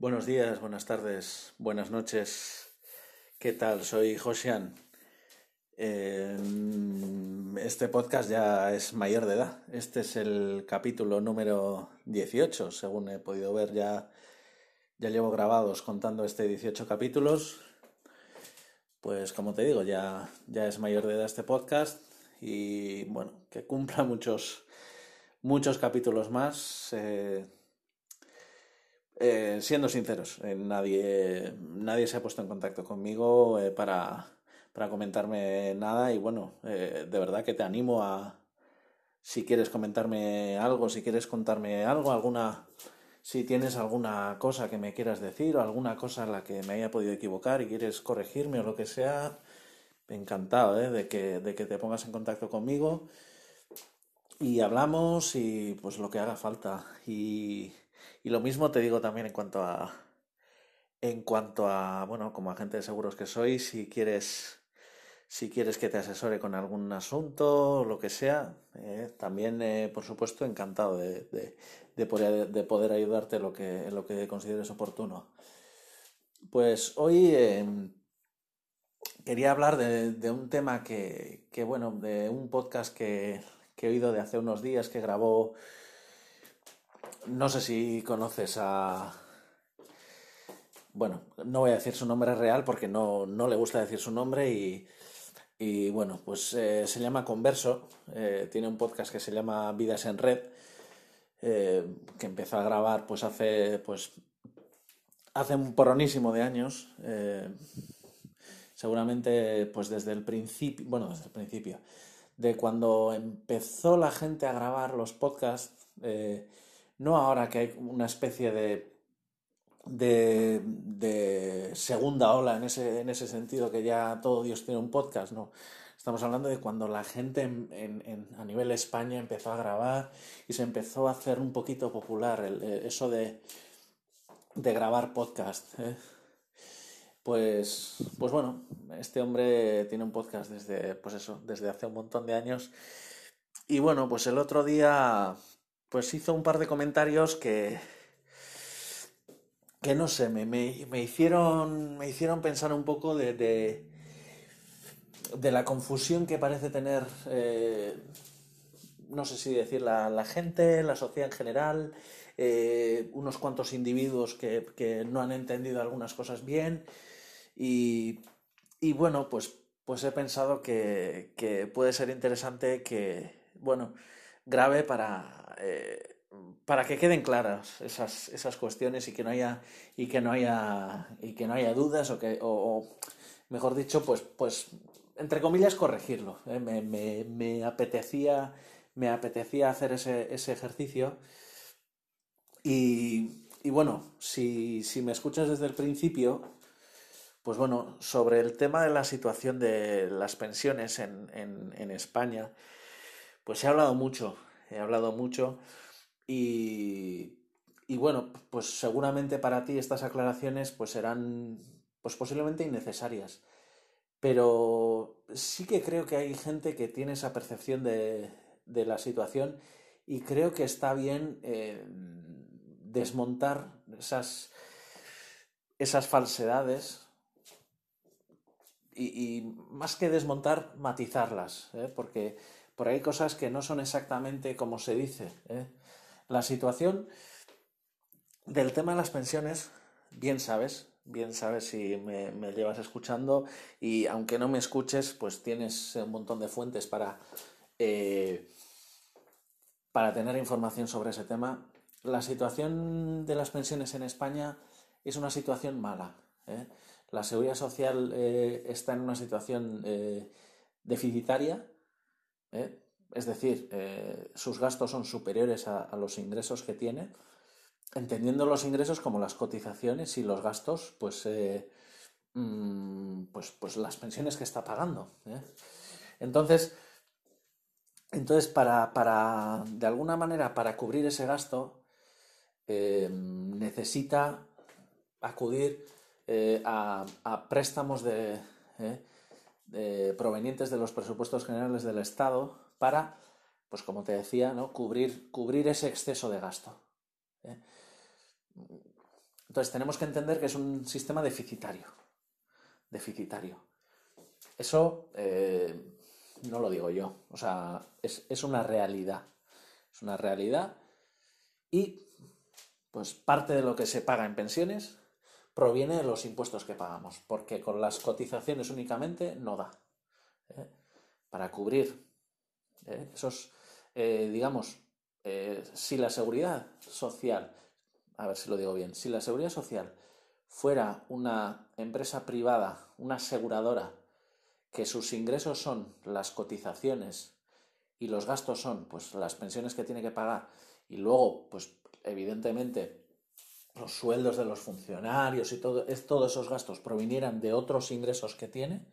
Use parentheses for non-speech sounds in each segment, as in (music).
Buenos días, buenas tardes, buenas noches. ¿Qué tal? Soy Josian. Eh, este podcast ya es mayor de edad. Este es el capítulo número 18, según he podido ver. Ya, ya llevo grabados contando este 18 capítulos. Pues como te digo, ya, ya es mayor de edad este podcast y bueno, que cumpla muchos, muchos capítulos más. Eh, eh, siendo sinceros, eh, nadie, nadie se ha puesto en contacto conmigo para, para, comentarme nada y bueno, de verdad que te animo a, si quieres comentarme algo, si quieres contarme algo, alguna, si tienes alguna cosa que me quieras decir o alguna cosa en la que me haya podido equivocar y quieres corregirme o lo que sea, encantado ¿eh? de, que, de que te pongas en contacto conmigo y hablamos y pues lo que haga falta. Y, y lo mismo te digo también en cuanto a, en cuanto a, bueno, como agente de seguros que soy, si quieres si quieres que te asesore con algún asunto o lo que sea, eh, también, eh, por supuesto, encantado de, de, poder, de, poder, ayudarte en lo que, en lo que consideres oportuno. Pues hoy em, quería hablar de, un tema que, que, bueno, de un podcast que, que, he oído de hace unos días que grabó, no sé si conoces a... Bueno, no voy a decir su nombre real porque no, no le gusta decir su nombre y y bueno, pues eh, se llama Converso, eh, tiene un podcast que se llama Vidas en Red, eh, que empezó a grabar pues hace, pues, hace un poronísimo de años, seguramente pues desde el principio, bueno, desde el principio, de cuando empezó la gente a grabar los podcasts, no ahora que hay una especie de de, de, segunda ola en ese, en ese sentido, que ya todo Dios tiene un podcast, no. Estamos hablando de cuando la gente en, a nivel España empezó a grabar y se empezó a hacer un poquito popular eso de, de grabar podcast. ¿eh? Pues, pues bueno, este hombre tiene un podcast desde, pues eso, desde hace un montón de años. Y bueno, pues el otro día pues hizo un par de comentarios que, que no sé, me, me, hicieron, me hicieron pensar un poco de, de, la confusión que parece tener, eh, no sé si decir, la, gente, la sociedad en general, eh, unos cuantos individuos que, no han entendido algunas cosas bien. Y, bueno, pues, pues he pensado que, puede ser interesante que, bueno, grave para... Eh, para que queden claras esas, esas cuestiones y que no haya y que no haya y que no haya dudas o que o, mejor dicho pues pues entre comillas corregirlo ¿eh? me, me, me, apetecía me apetecía hacer ese, ese ejercicio y, y bueno si, si me escuchas desde el principio pues bueno sobre el tema de la situación de las pensiones en, en, en España pues he hablado mucho he hablado mucho y, bueno, pues seguramente para ti estas aclaraciones pues serán pues posiblemente innecesarias. Pero sí que creo que hay gente que tiene esa percepción de, la situación y creo que está bien eh, desmontar esas, esas falsedades y, más que desmontar, matizarlas, ¿eh? porque por ahí hay cosas que no son exactamente como se dice. ¿eh? La situación del tema de las pensiones, bien sabes, bien sabes si me, llevas escuchando y aunque no me escuches, pues tienes un montón de fuentes para, eh, para tener información sobre ese tema. La situación de las pensiones en España es una situación mala. ¿eh? La seguridad social está en una situación deficitaria es decir, eh, sus gastos son superiores a, los ingresos que tiene, entendiendo los ingresos como las cotizaciones y los gastos, pues, eh, mm, pues, pues, las pensiones que está pagando. ¿eh? Entonces, entonces para, para, de alguna manera, para cubrir ese gasto, necesita acudir a, a, préstamos de, provenientes de los presupuestos generales del Estado para, pues como te decía, ¿no? cubrir, cubrir ese exceso de gasto. ¿eh? Entonces tenemos que entender que es un sistema deficitario. Deficitario. Eso eh, no lo digo yo, o sea, es, es una realidad. Es una realidad y pues parte de lo que se paga en pensiones proviene de los impuestos que pagamos, porque con las cotizaciones únicamente no da. ¿eh? Para cubrir ¿eh? esos, eh, digamos, si la seguridad social, a ver si lo digo bien, si la seguridad social fuera una empresa privada, una aseguradora, que sus ingresos son las cotizaciones y los gastos son pues las pensiones que tiene que pagar y luego pues evidentemente los sueldos de los funcionarios y todo, es, todos esos gastos provinieran de otros ingresos que tiene,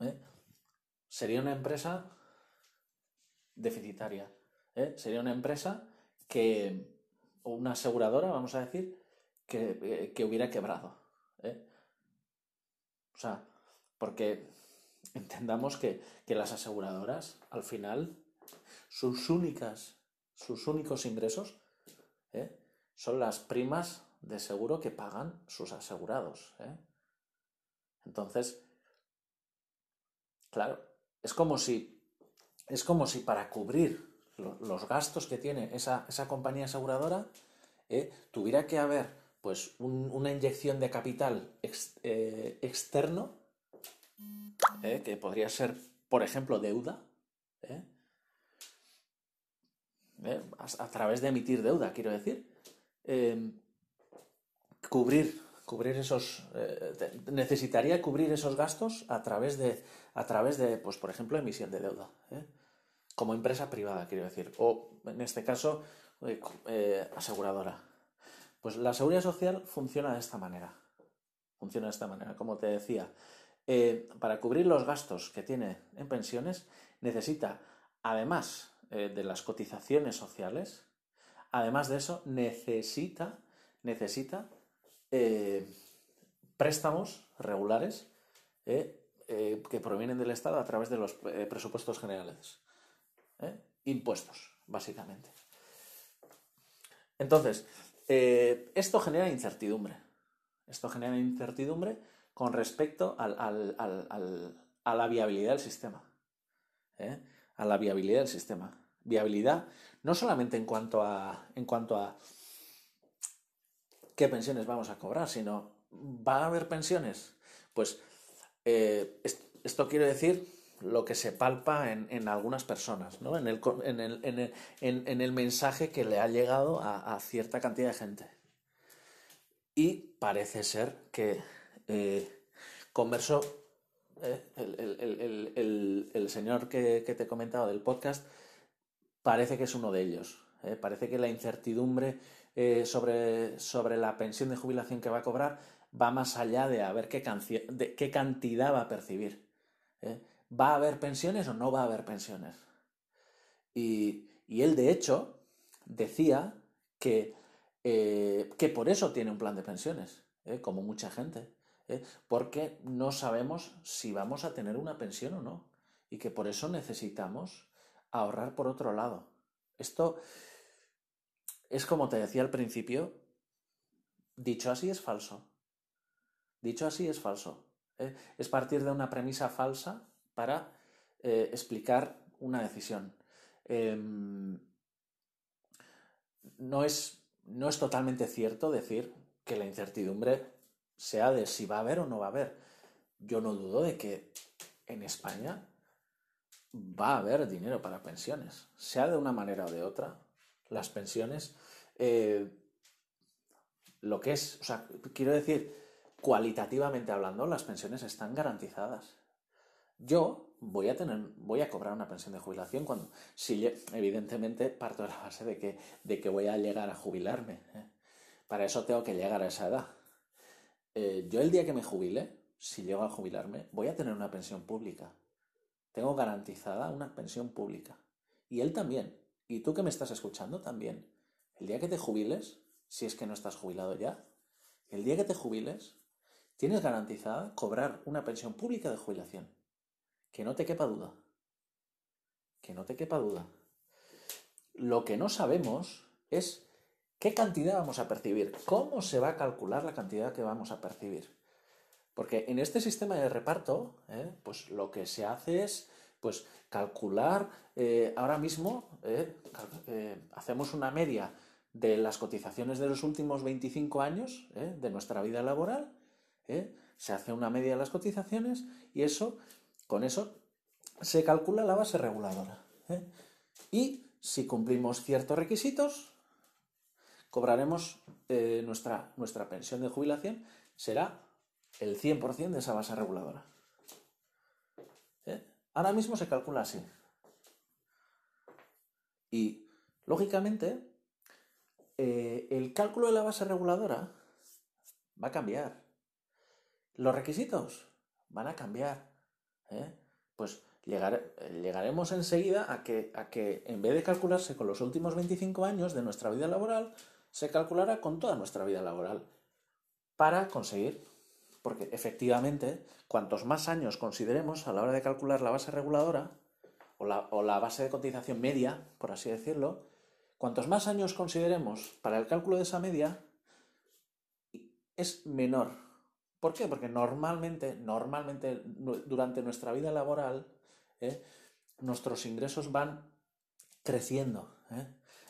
¿eh? sería una empresa deficitaria. ¿eh? Sería una empresa que, o una aseguradora, vamos a decir, que, que hubiera quebrado. ¿eh? O sea, porque (laughs) entendamos que, que las aseguradoras, al final, sus únicas, sus únicos ingresos ¿eh? son las primas de seguro que pagan sus asegurados. ¿eh? Entonces, claro, es como si, es como si para cubrir los gastos que tiene esa, compañía aseguradora, ¿eh? tuviera que haber pues una inyección de capital eh, externo, que podría ser, por ejemplo, deuda, a, través de emitir deuda, quiero decir, Em, cubrir, cubrir esos, eh, necesitaría cubrir esos gastos a través de, a través de, pues por ejemplo, emisión de deuda, ¿eh? Como empresa privada, quiero decir, o en este caso, eh, aseguradora. Pues la seguridad social funciona de esta manera, funciona de esta manera, como te decía, para cubrir los gastos que tiene en pensiones, necesita, además de las cotizaciones sociales, Además de eso, necesita, necesita eh, préstamos regulares eh, eh, que provienen del Estado a través de los presupuestos generales. Impuestos, básicamente. Entonces, esto genera incertidumbre. Esto genera incertidumbre con respecto a la viabilidad del sistema. A la viabilidad del sistema. Viabilidad no solamente en cuanto a, en cuanto a qué pensiones vamos a cobrar, sino ¿va a haber pensiones? Pues eh, esto quiere decir lo que se palpa en, algunas personas, ¿no? en, el, en, el, mensaje que le ha llegado a, cierta cantidad de gente. Y parece ser que eh, conversó eh, el, señor que, que, te he comentado del podcast parece que es uno de ellos. ¿eh? Parece que la incertidumbre eh, sobre, sobre, la pensión de jubilación que va a cobrar va más allá de a ver qué cantidad va a percibir. ¿eh? ¿Va a haber pensiones o no va a haber pensiones? Y, y él, de hecho, decía que, que por eso tiene un plan de pensiones, como mucha gente. Porque no sabemos si vamos a tener una pensión o no. Y que por eso necesitamos ahorrar por otro lado. Esto es como te decía al principio, dicho así es falso. Dicho así es falso. ¿eh? Es partir de una premisa falsa para eh, explicar una decisión. Em, no, es, no es totalmente cierto decir que la incertidumbre sea de si va a haber o no va a haber. Yo no dudo de que en España va a haber dinero para pensiones, sea de una manera o de otra. Las pensiones, eh, lo que es, o sea, quiero decir, cualitativamente hablando, las pensiones están garantizadas. Yo voy a tener, voy a cobrar una pensión de jubilación cuando, si evidentemente parto de la base de que, de que voy a llegar a jubilarme. ¿eh? Para eso tengo que llegar a esa edad. Eh, yo el día que me jubile, si llego a jubilarme, voy a tener una pensión pública. Tengo garantizada una pensión pública. Y él también. Y tú que me estás escuchando también. El día que te jubiles, si es que no estás jubilado ya, el día que te jubiles, tienes garantizada cobrar una pensión pública de jubilación. Que no te quepa duda. Que no te quepa duda. Lo que no sabemos es ¿Qué cantidad vamos a percibir? ¿Cómo se va a calcular la cantidad que vamos a percibir? Porque en este sistema de reparto, ¿eh? pues lo que se hace es pues, calcular eh, ahora mismo, ¿eh? hacemos una media de las cotizaciones de los últimos 25 años de nuestra vida laboral, se hace una media de las cotizaciones y eso, con eso se calcula la base reguladora. Y si cumplimos ciertos requisitos, cobraremos eh, nuestra, nuestra pensión de jubilación, será el 100% de esa base reguladora. ¿Eh? Ahora mismo se calcula así. Y, lógicamente, eh, el cálculo de la base reguladora va a cambiar. Los requisitos van a cambiar. Pues llegaremos enseguida a que, a que en vez de calcularse con los últimos 25 años de nuestra vida laboral, se calculará con toda nuestra vida laboral para conseguir, porque efectivamente, cuantos más años consideremos a la hora de calcular la base reguladora o la, o la base de cotización media, por así decirlo, cuantos más años consideremos para el cálculo de esa media, es menor. ¿Por qué? Porque normalmente, normalmente durante nuestra vida laboral, ¿eh? nuestros ingresos van creciendo. ¿eh?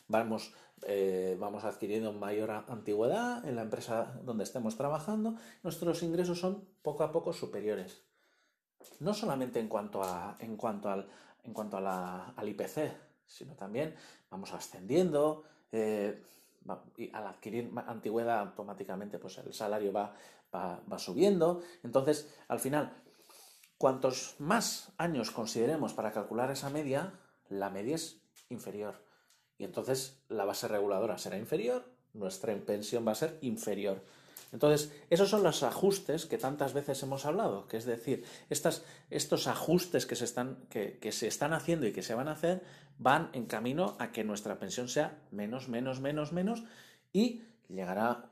Vamos, eh, vamos adquiriendo mayor antigüedad en la empresa donde estemos trabajando, nuestros ingresos son poco a poco superiores. No solamente en cuanto, a, en cuanto, al, en cuanto a la, al IPC, sino también vamos ascendiendo, y al adquirir antigüedad automáticamente pues el salario va, va, subiendo. Entonces, al final, cuantos más años consideremos para calcular esa media, la media es inferior. Y entonces la base reguladora será inferior, nuestra pensión va a ser inferior. Entonces, esos son los ajustes que tantas veces hemos hablado, que es decir, estos ajustes que se, están, que, que se están haciendo y que se van a hacer van en camino a que nuestra pensión sea menos, menos, menos, menos y llegará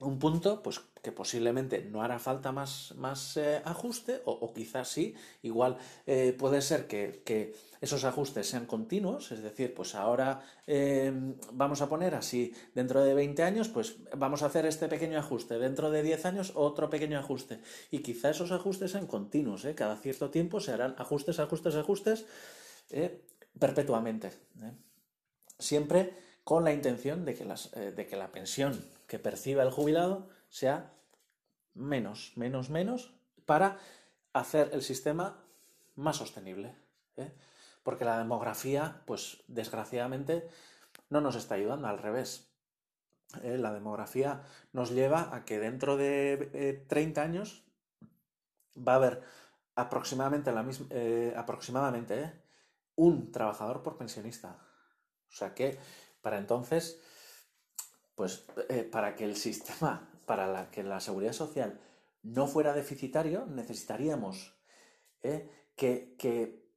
un punto pues que posiblemente no hará falta más, más eh, ajuste o, quizás sí, igual eh, puede ser que, esos ajustes sean continuos, es decir, pues ahora eh, vamos a poner así, dentro de 20 años pues vamos a hacer este pequeño ajuste, dentro de 10 años otro pequeño ajuste. Y quizá esos ajustes sean continuos, cada cierto tiempo se harán ajustes, ajustes, ajustes perpetuamente, siempre con la intención de que, las, de que la pensión que perciba el jubilado sea menos, menos, menos, para hacer el sistema más sostenible. ¿eh? Porque la demografía, pues desgraciadamente, no nos está ayudando, al revés. ¿eh? La demografía nos lleva a que dentro de 30 eh, años va a haber aproximadamente, la misma, aproximadamente un trabajador por pensionista. O sea que para entonces pues eh, para que el sistema, para que la seguridad social no fuera deficitario, necesitaríamos eh, que, que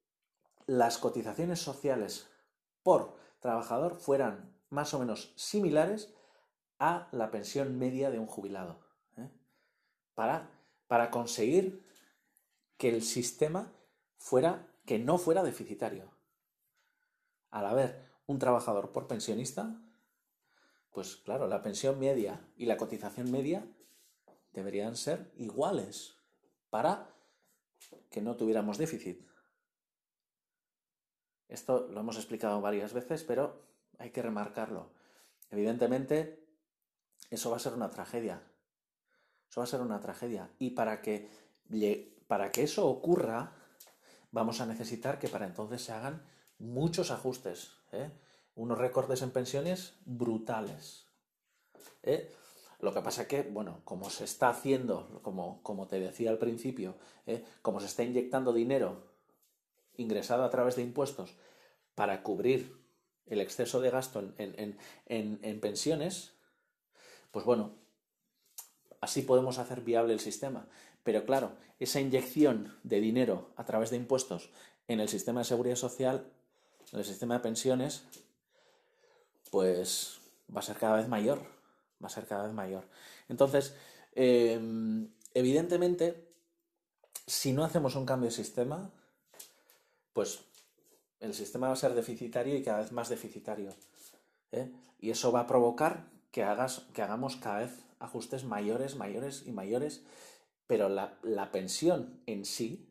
las cotizaciones sociales por trabajador fueran más o menos similares a la pensión media de un jubilado. ¿eh? Para, para, conseguir que el sistema fuera, que no fuera deficitario. Al haber un trabajador por pensionista, pues claro, la pensión media y la cotización media deberían ser iguales para que no tuviéramos déficit. Esto lo hemos explicado varias veces, pero hay que remarcarlo. Evidentemente, eso va a ser una tragedia. Eso va a ser una tragedia. Y para que, para que eso ocurra, vamos a necesitar que para entonces se hagan muchos ajustes. ¿eh? Unos recortes en pensiones brutales. ¿eh? Lo que pasa es que, bueno, como se está haciendo, como, como te decía al principio, ¿eh? como se está inyectando dinero ingresado a través de impuestos para cubrir el exceso de gasto en, en pensiones, pues bueno, así podemos hacer viable el sistema. Pero claro, esa inyección de dinero a través de impuestos en el sistema de seguridad social, en el sistema de pensiones, pues va a ser cada vez mayor, va a ser cada vez mayor. Entonces, em, evidentemente, si no hacemos un cambio de sistema, pues el sistema va a ser deficitario y cada vez más deficitario. ¿eh? Y eso va a provocar que, hagas, que hagamos cada vez ajustes mayores, mayores y mayores, pero la, la pensión en sí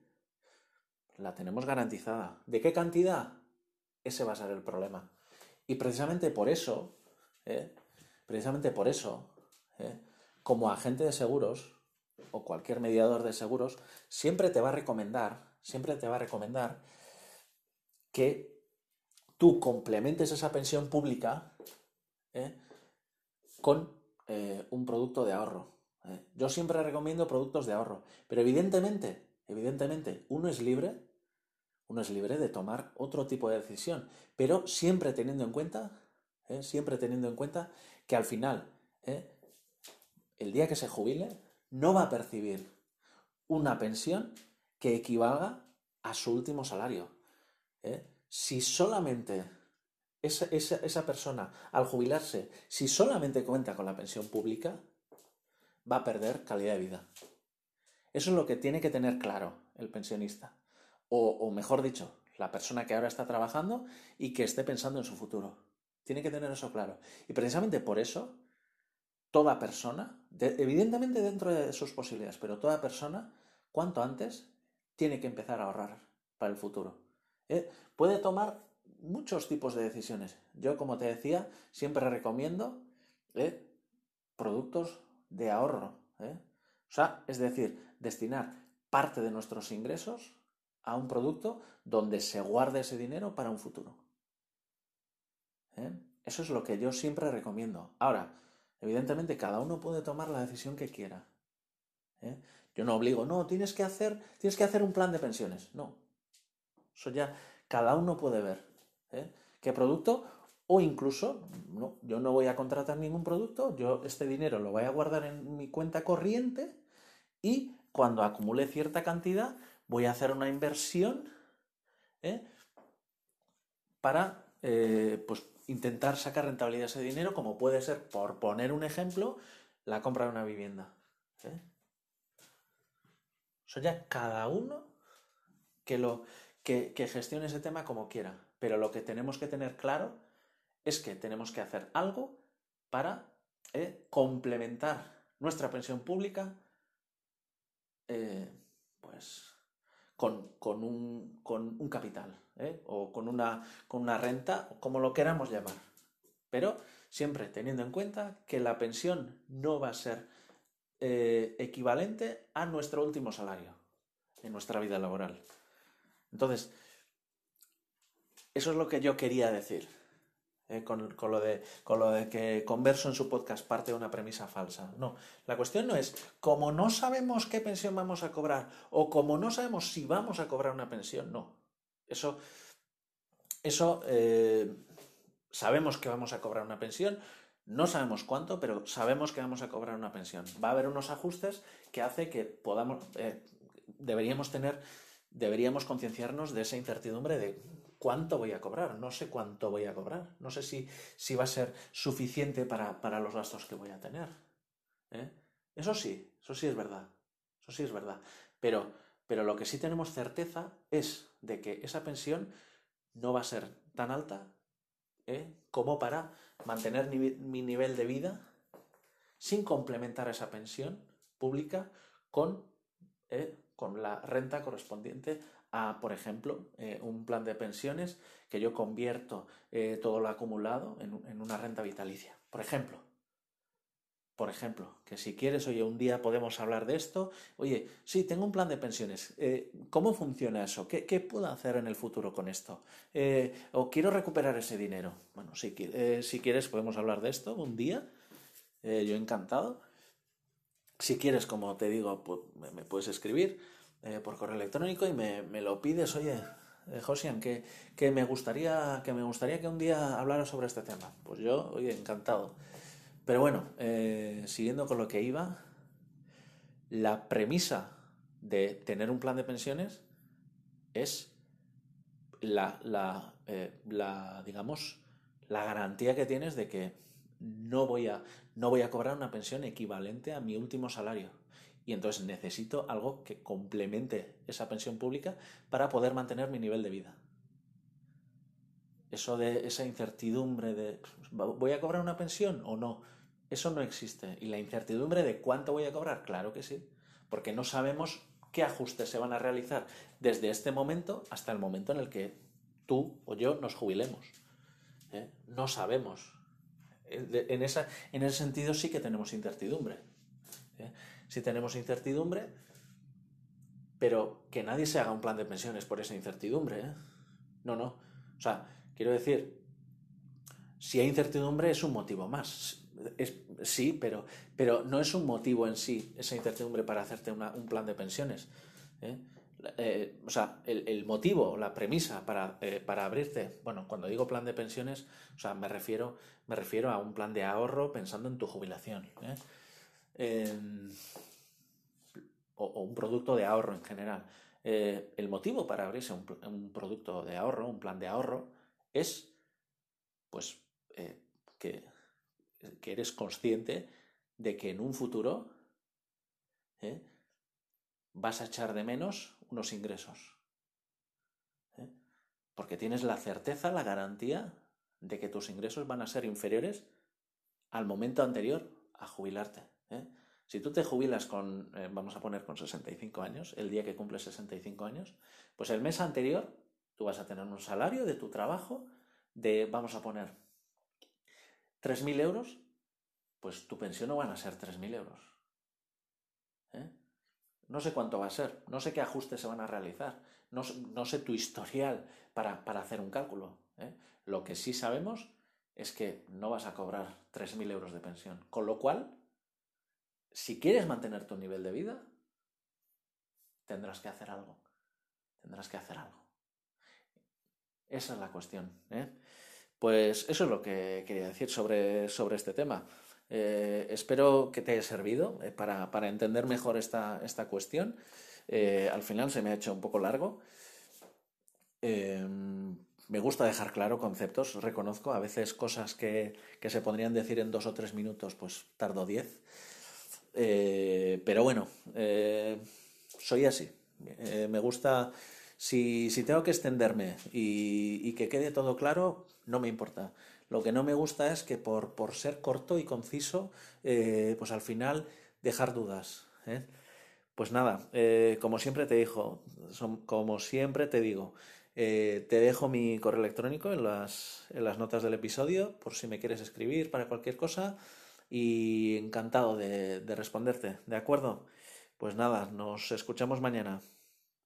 la tenemos garantizada. ¿De qué cantidad? Ese va a ser el problema. Y precisamente por eso, ¿eh? precisamente por eso, ¿eh? como agente de seguros o cualquier mediador de seguros, siempre te va a recomendar, siempre te va a recomendar que tú complementes esa pensión pública ¿eh? con un producto de ahorro. Yo siempre recomiendo productos de ahorro, pero evidentemente, evidentemente, uno es libre uno es libre de tomar otro tipo de decisión, pero siempre teniendo en cuenta, ¿eh? siempre teniendo en cuenta que al final, ¿eh? el día que se jubile, no va a percibir una pensión que equivalga a su último salario. ¿eh? Si solamente esa, esa persona, al jubilarse, si solamente cuenta con la pensión pública, va a perder calidad de vida. Eso es lo que tiene que tener claro el pensionista o, mejor dicho, la persona que ahora está trabajando y que esté pensando en su futuro. Tiene que tener eso claro. Y precisamente por eso, toda persona, evidentemente dentro de sus posibilidades, pero toda persona, cuanto antes, tiene que empezar a ahorrar para el futuro. ¿Eh? Puede tomar muchos tipos de decisiones. Yo, como te decía, siempre recomiendo ¿eh? productos de ahorro. ¿eh? O sea, es decir, destinar parte de nuestros ingresos a un producto donde se guarde ese dinero para un futuro. ¿Eh? Eso es lo que yo siempre recomiendo. Ahora, evidentemente cada uno puede tomar la decisión que quiera. ¿Eh? Yo no obligo, no, tienes que hacer, tienes que hacer un plan de pensiones. No. Eso ya cada uno puede ver. ¿eh? ¿Qué producto? O incluso, no, yo no voy a contratar ningún producto, yo este dinero lo voy a guardar en mi cuenta corriente y cuando acumule cierta cantidad, voy a hacer una inversión ¿eh? para eh, pues, intentar sacar rentabilidad a ese dinero, como puede ser, por poner un ejemplo, la compra de una vivienda. ¿eh? Eso ya cada uno que, lo, que, gestione ese tema como quiera. Pero lo que tenemos que tener claro es que tenemos que hacer algo para complementar nuestra pensión pública pues con, un, capital ¿eh? o con una, con una renta, como lo queramos llamar. Pero siempre teniendo en cuenta que la pensión no va a ser eh, equivalente a nuestro último salario en nuestra vida laboral. Entonces, eso es lo que yo quería decir. Eh, con, lo de, con lo de que Converso en su podcast parte de una premisa falsa. No, la cuestión no es, como no sabemos qué pensión vamos a cobrar o como no sabemos si vamos a cobrar una pensión, no. Eso, eso eh, sabemos que vamos a cobrar una pensión, no sabemos cuánto, pero sabemos que vamos a cobrar una pensión. Va a haber unos ajustes que hace que podamos, eh, deberíamos tener, deberíamos concienciarnos de esa incertidumbre de cuánto voy a cobrar, no sé cuánto voy a cobrar, no sé si, si va a ser suficiente para, los gastos que voy a tener. ¿eh? Eso sí, eso sí es verdad, eso sí es verdad. Pero, pero lo que sí tenemos certeza es de que esa pensión no va a ser tan alta ¿eh? como para mantener mi nivel de vida sin complementar esa pensión pública con, ¿eh? con la renta correspondiente a, por ejemplo, eh, un plan de pensiones que yo convierto eh, todo lo acumulado en, una renta vitalicia. Por ejemplo, por ejemplo, que si quieres, oye, un día podemos hablar de esto. Oye, sí, tengo un plan de pensiones. Eh, ¿Cómo funciona eso? ¿Qué, puedo hacer en el futuro con esto? ¿O quiero recuperar ese dinero? Bueno, si, si quieres, podemos hablar de esto un día. yo encantado. Si quieres, como te digo, me puedes escribir. Eh, por correo electrónico y me, lo pides, oye, eh, Josian, que, me gustaría, que me gustaría que un día hablara sobre este tema. Pues yo, oye, encantado. Pero bueno, eh, siguiendo con lo que iba, la premisa de tener un plan de pensiones es la, la, la, digamos, la garantía que tienes de que no voy, a, no voy a cobrar una pensión equivalente a mi último salario y entonces necesito algo que complemente esa pensión pública para poder mantener mi nivel de vida. Eso de esa incertidumbre de ¿voy a cobrar una pensión o no? Eso no existe. ¿Y la incertidumbre de cuánto voy a cobrar? Claro que sí. Porque no sabemos qué ajustes se van a realizar desde este momento hasta el momento en el que tú o yo nos jubilemos. ¿eh? No sabemos. En, esa, en ese sentido sí que tenemos incertidumbre. ¿eh? Si tenemos incertidumbre, pero que nadie se haga un plan de pensiones por esa incertidumbre. ¿eh? No, no. O sea, quiero decir, si hay incertidumbre es un motivo más. Es, sí, pero, pero no es un motivo en sí esa incertidumbre para hacerte un plan de pensiones. ¿eh? Eh, o sea, el, motivo, la premisa para, eh, para, abrirte, bueno, cuando digo plan de pensiones, o sea, me refiero, me refiero a un plan de ahorro pensando en tu jubilación. O, un producto de ahorro en general. el motivo para abrirse un, producto de ahorro, un plan de ahorro, es, pues, que que eres consciente de que en un futuro ¿eh? vas a echar de menos unos ingresos. ¿eh? Porque tienes la certeza, la garantía de que tus ingresos van a ser inferiores al momento anterior a jubilarte. ¿Eh? Si tú te jubilas con, vamos a poner con 65 años, el día que cumples 65 años, pues el mes anterior tú vas a tener un salario de tu trabajo de, vamos a poner, 3.000 euros, pues tu pensión no van a ser 3.000 euros. ¿Eh? No sé cuánto va a ser, no sé qué ajustes se van a realizar, no, sé tu historial para, hacer un cálculo. ¿eh? Lo que sí sabemos es que no vas a cobrar 3.000 euros de pensión. Con lo cual, si quieres mantener tu nivel de vida, tendrás que hacer algo. Tendrás que hacer algo. Esa es la cuestión. ¿eh? Pues eso es lo que quería decir sobre, sobre este tema. Eh, espero que te haya servido eh, para, para, entender mejor esta, esta cuestión. Al final se me ha hecho un poco largo. me gusta dejar claro conceptos, reconozco, a veces cosas que, que, se podrían decir en dos o tres minutos, pues tardo diez. Pero bueno, soy así. me gusta si, tengo que extenderme y, que quede todo claro, no me importa. Lo que no me gusta es que por, ser corto y conciso, eh, pues al final dejar dudas. ¿eh? Pues nada, eh, como siempre te digo, como siempre te digo, te dejo mi correo electrónico en las, en las notas del episodio por si me quieres escribir para cualquier cosa y encantado de responderte, ¿de acuerdo? Pues nada, nos escuchamos mañana.